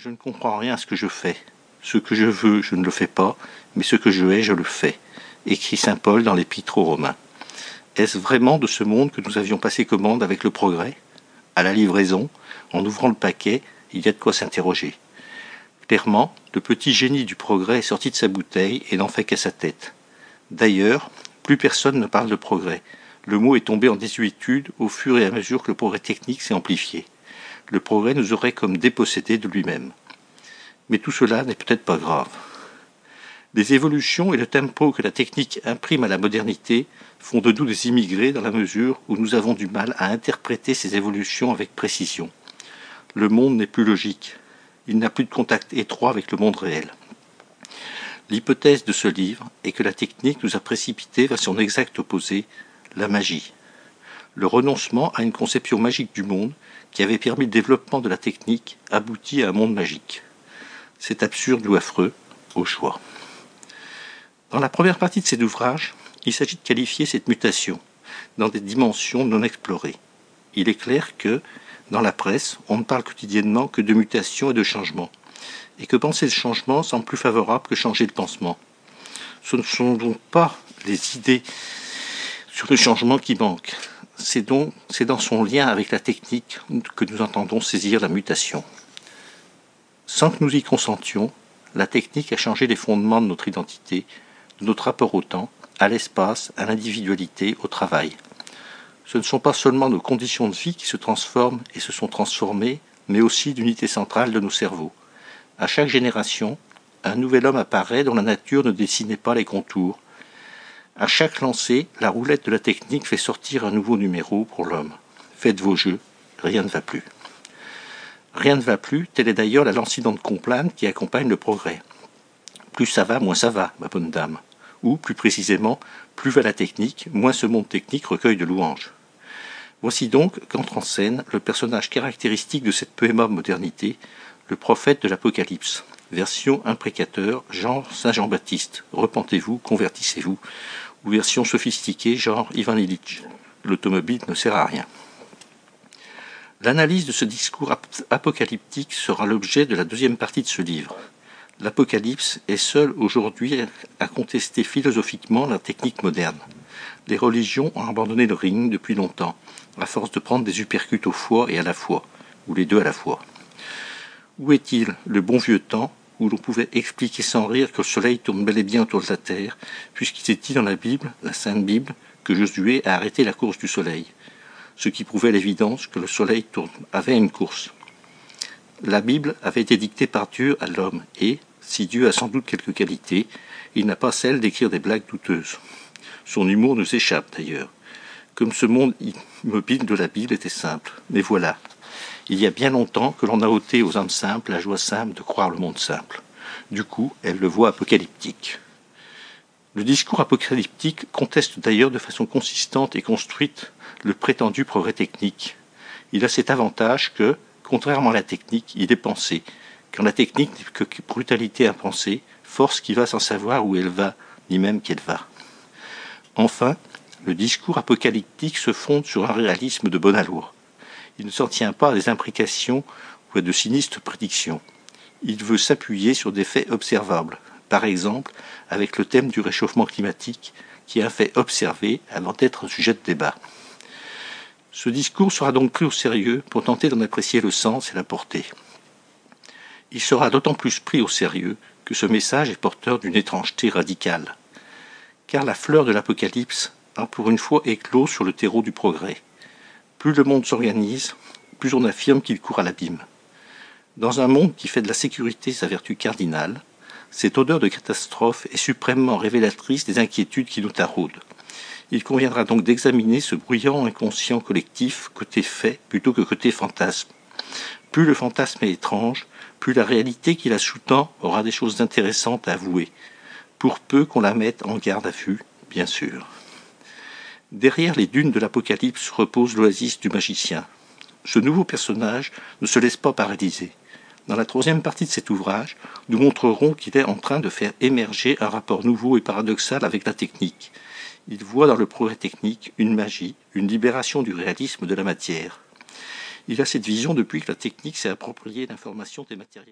Je ne comprends rien à ce que je fais. Ce que je veux, je ne le fais pas, mais ce que je hais, je le fais, écrit saint Paul dans l'Épître aux Romains. Est-ce vraiment de ce monde que nous avions passé commande avec le progrès? À la livraison, en ouvrant le paquet, il y a de quoi s'interroger. Clairement, le petit génie du progrès est sorti de sa bouteille et n'en fait qu'à sa tête. D'ailleurs, plus personne ne parle de progrès. Le mot est tombé en désuétude au fur et à mesure que le progrès technique s'est amplifié le progrès nous aurait comme dépossédés de lui-même. Mais tout cela n'est peut-être pas grave. Les évolutions et le tempo que la technique imprime à la modernité font de nous des immigrés dans la mesure où nous avons du mal à interpréter ces évolutions avec précision. Le monde n'est plus logique. Il n'a plus de contact étroit avec le monde réel. L'hypothèse de ce livre est que la technique nous a précipités vers son exact opposé, la magie. Le renoncement à une conception magique du monde qui avait permis le développement de la technique, aboutit à un monde magique. C'est absurde ou affreux, au choix. Dans la première partie de cet ouvrage, il s'agit de qualifier cette mutation dans des dimensions non explorées. Il est clair que, dans la presse, on ne parle quotidiennement que de mutation et de changement, et que penser le changement semble plus favorable que changer le pansement. Ce ne sont donc pas les idées sur le changement qui manquent, c'est donc dans son lien avec la technique que nous entendons saisir la mutation. Sans que nous y consentions, la technique a changé les fondements de notre identité, de notre rapport au temps, à l'espace, à l'individualité, au travail. Ce ne sont pas seulement nos conditions de vie qui se transforment et se sont transformées, mais aussi l'unité centrale de nos cerveaux. À chaque génération, un nouvel homme apparaît dont la nature ne dessinait pas les contours, à chaque lancée, la roulette de la technique fait sortir un nouveau numéro pour l'homme. Faites vos jeux, rien ne va plus. Rien ne va plus, telle est d'ailleurs la lancidante de Complane qui accompagne le progrès. Plus ça va, moins ça va, ma bonne dame. Ou, plus précisément, plus va la technique, moins ce monde technique recueille de louanges. Voici donc qu'entre en scène le personnage caractéristique de cette aimable modernité, le prophète de l'Apocalypse. Version imprécateur, genre Saint Jean-Baptiste. Repentez-vous, convertissez-vous ou version sophistiquée genre Ivan Illich. L'automobile ne sert à rien. L'analyse de ce discours apocalyptique sera l'objet de la deuxième partie de ce livre. L'Apocalypse est seul aujourd'hui à contester philosophiquement la technique moderne. Les religions ont abandonné le ring depuis longtemps, à force de prendre des uppercuts au foie et à la foi, ou les deux à la fois. Où est-il le bon vieux temps où l'on pouvait expliquer sans rire que le soleil tourne bel et bien autour de la terre, puisqu'il est dit dans la Bible, la Sainte Bible, que Josué a arrêté la course du soleil, ce qui prouvait l'évidence que le soleil avait une course. La Bible avait été dictée par Dieu à l'homme, et, si Dieu a sans doute quelques qualités, il n'a pas celle d'écrire des blagues douteuses. Son humour nous échappe d'ailleurs, comme ce monde immobile de la Bible était simple. Mais voilà, il y a bien longtemps que l'on a ôté aux âmes simples la joie simple de croire le monde simple. Du coup, elles le voient apocalyptique. Le discours apocalyptique conteste d'ailleurs de façon consistante et construite le prétendu progrès technique. Il a cet avantage que, contrairement à la technique, il est pensé. Quand la technique n'est que brutalité impensée, force qui va sans savoir où elle va, ni même qu'elle va. Enfin, le discours apocalyptique se fonde sur un réalisme de bonne allure il ne s'en tient pas à des implications ou à de sinistres prédictions. Il veut s'appuyer sur des faits observables, par exemple avec le thème du réchauffement climatique, qui est un fait observé avant d'être sujet de débat. Ce discours sera donc pris au sérieux pour tenter d'en apprécier le sens et la portée. Il sera d'autant plus pris au sérieux que ce message est porteur d'une étrangeté radicale. Car la fleur de l'Apocalypse a pour une fois éclos sur le terreau du progrès. Plus le monde s'organise, plus on affirme qu'il court à l'abîme. Dans un monde qui fait de la sécurité sa vertu cardinale, cette odeur de catastrophe est suprêmement révélatrice des inquiétudes qui nous taraudent. Il conviendra donc d'examiner ce bruyant inconscient collectif côté fait plutôt que côté fantasme. Plus le fantasme est étrange, plus la réalité qui la sous-tend aura des choses intéressantes à avouer, pour peu qu'on la mette en garde à vue, bien sûr. Derrière les dunes de l'Apocalypse repose l'oasis du magicien. Ce nouveau personnage ne se laisse pas paralyser. Dans la troisième partie de cet ouvrage, nous montrerons qu'il est en train de faire émerger un rapport nouveau et paradoxal avec la technique. Il voit dans le progrès technique une magie, une libération du réalisme de la matière. Il a cette vision depuis que la technique s'est appropriée l'information des matériels.